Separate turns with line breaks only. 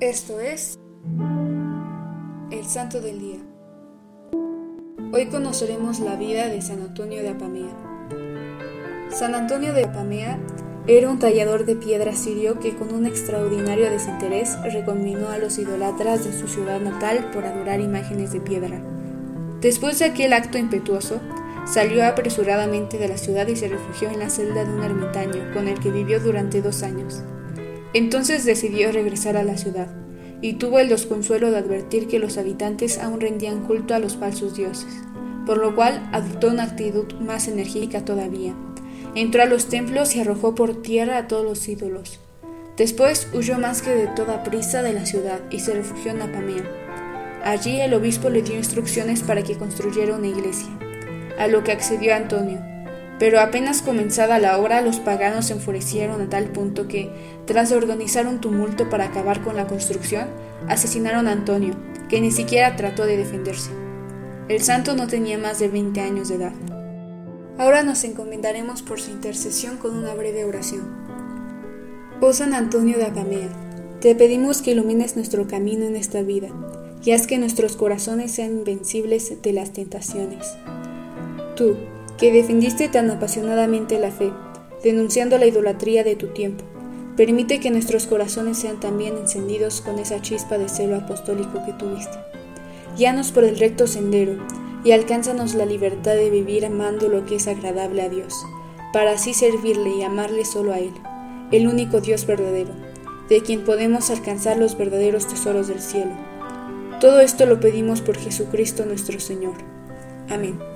Esto es el Santo del Día. Hoy conoceremos la vida de San Antonio de Apamea. San Antonio de Apamea era un tallador de piedra sirio que con un extraordinario desinterés recombinó a los idolatras de su ciudad natal por adorar imágenes de piedra. Después de aquel acto impetuoso, salió apresuradamente de la ciudad y se refugió en la celda de un ermitaño con el que vivió durante dos años. Entonces decidió regresar a la ciudad, y tuvo el desconsuelo de advertir que los habitantes aún rendían culto a los falsos dioses, por lo cual adoptó una actitud más enérgica todavía. Entró a los templos y arrojó por tierra a todos los ídolos. Después huyó más que de toda prisa de la ciudad y se refugió en Apamea. Allí el obispo le dio instrucciones para que construyera una iglesia, a lo que accedió Antonio, pero apenas comenzada la obra, los paganos se enfurecieron a tal punto que, tras organizar un tumulto para acabar con la construcción, asesinaron a Antonio, que ni siquiera trató de defenderse. El santo no tenía más de 20 años de edad. Ahora nos encomendaremos por su intercesión con una breve oración. Oh San Antonio de Apamea, te pedimos que ilumines nuestro camino en esta vida, y haz que nuestros corazones sean invencibles de las tentaciones. Tú, que defendiste tan apasionadamente la fe, denunciando la idolatría de tu tiempo. Permite que nuestros corazones sean también encendidos con esa chispa de celo apostólico que tuviste. Guíanos por el recto sendero y alcánzanos la libertad de vivir amando lo que es agradable a Dios, para así servirle y amarle solo a Él, el único Dios verdadero, de quien podemos alcanzar los verdaderos tesoros del cielo. Todo esto lo pedimos por Jesucristo nuestro Señor. Amén.